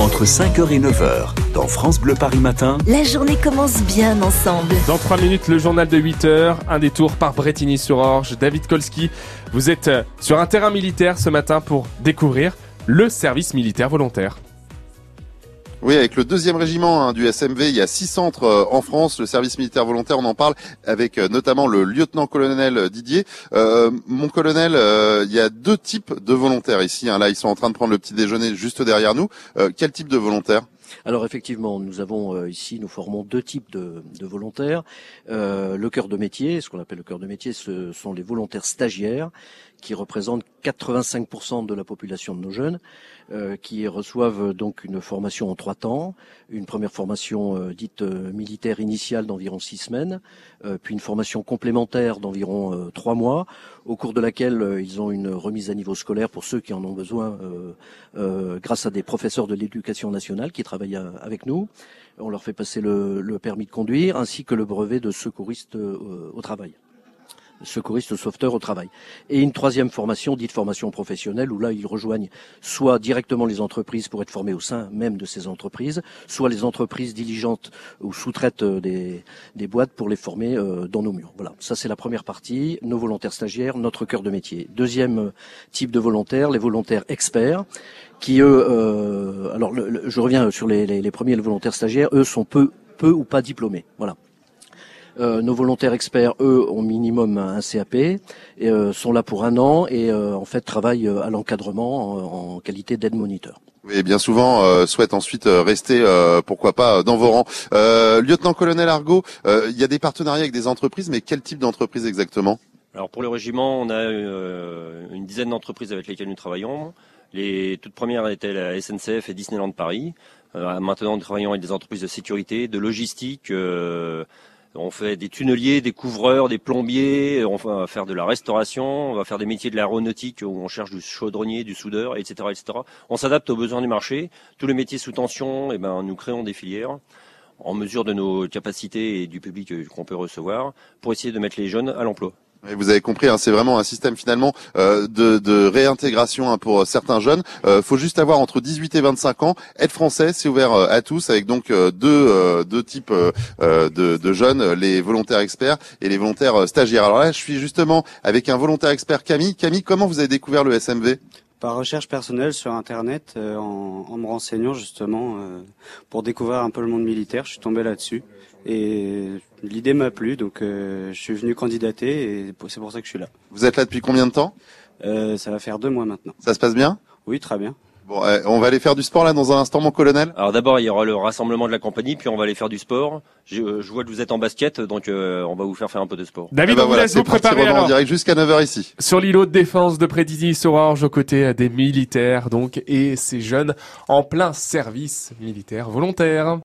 Entre 5h et 9h, dans France Bleu Paris Matin, La journée commence bien ensemble. Dans 3 minutes, le journal de 8 heures, un détour par Bretigny-sur-Orge. David Kolski, vous êtes euh, sur un terrain militaire ce matin pour découvrir le service militaire volontaire. Oui, avec le deuxième régiment hein, du SMV, il y a six centres euh, en France. Le service militaire volontaire, on en parle avec euh, notamment le lieutenant-colonel Didier. Euh, mon colonel, il y a deux types de volontaires ici. hein. Là, ils sont en train de prendre le petit déjeuner juste derrière nous. Quel type de volontaire Alors effectivement, nous avons ici, nous formons deux types de, de volontaires. Le cœur de métier, ce qu'on appelle le cœur de métier, ce sont les volontaires stagiaires qui représentent 85% de la population de nos jeunes, euh, qui reçoivent donc une formation en trois temps, une première formation euh, dite euh, militaire initiale d'environ six semaines, puis une formation complémentaire d'environ trois mois, au cours de laquelle ils ont une remise à niveau scolaire pour ceux qui en ont besoin, grâce à des professeurs de l'éducation nationale qui travaillent avec nous. On leur fait passer le, le permis de conduire ainsi que le brevet de secouriste au travail secouriste sauveteur au travail. Et une troisième formation, dite formation professionnelle, où là, ils rejoignent soit directement les entreprises pour être formés au sein même de ces entreprises, soit les entreprises diligentes ou sous-traitent euh, des, boîtes pour les former euh, dans nos murs. Voilà, ça c'est la première partie, nos volontaires stagiaires, notre cœur de métier. Deuxième euh, type de volontaires, les volontaires experts, qui eux, alors je reviens sur les, les, les premiers volontaires stagiaires, eux sont peu, peu ou pas diplômés. Voilà. Euh, nos volontaires experts, eux, ont minimum un CAP, et, euh, sont là pour un an et euh, en fait travaillent euh, à l'encadrement en, en qualité d'aide moniteur. Oui, bien souvent euh, souhaitent ensuite euh, rester, euh, pourquoi pas, euh, dans vos rangs. Euh, lieutenant-colonel Argot, euh, il y a des partenariats avec des entreprises, mais quel type d'entreprise exactement? Alors pour le régiment, on a euh, une dizaine d'entreprises avec lesquelles nous travaillons. Les toutes premières étaient la SNCF et Disneyland Paris. Euh, maintenant, nous travaillons avec des entreprises de sécurité, de logistique. On fait des tunneliers, des couvreurs, des plombiers. On va faire de la restauration. On va faire des métiers de l'aéronautique où on cherche du chaudronnier, du soudeur, etc., etc. On s'adapte aux besoins du marché. Tous les métiers sous tension, eh ben, nous créons des filières en mesure de nos capacités et du public euh, qu'on peut recevoir pour essayer de mettre les jeunes à l'emploi. Vous avez compris, hein, c'est vraiment un système finalement euh, de, réintégration hein, pour euh, certains jeunes. Euh, faut juste avoir entre 18 et 25 ans. Être français, c'est ouvert euh, à tous, avec donc deux, types de, de jeunes, les volontaires experts et les volontaires stagiaires. Alors là, je suis justement avec un volontaire expert, Camille. Camille, comment vous avez découvert le SMV Par recherche personnelle sur Internet, euh, en, en me renseignant justement euh, pour découvrir un peu le monde militaire, je suis tombé là-dessus. Et l'idée m'a plu, donc euh, je suis venu candidater et c'est pour ça que je suis là. Vous êtes là depuis combien de temps? Euh, ça va faire deux mois maintenant. Ça se passe bien? Oui, très bien. Bon, euh, on va aller faire du sport là dans un instant, mon colonel? Alors d'abord, il y aura le rassemblement de la compagnie, puis on va aller faire du sport. Je, euh, je vois que vous êtes en basket, donc euh, on va vous faire faire un peu de sport. David, Eh ben on vous voilà, laisse vous préparer en alors. direct jusqu'à 9h ici. Sur l'îlot de défense de Bretigny-sur-Orge aux côtés des militaires donc et ces jeunes en plein service militaire volontaire.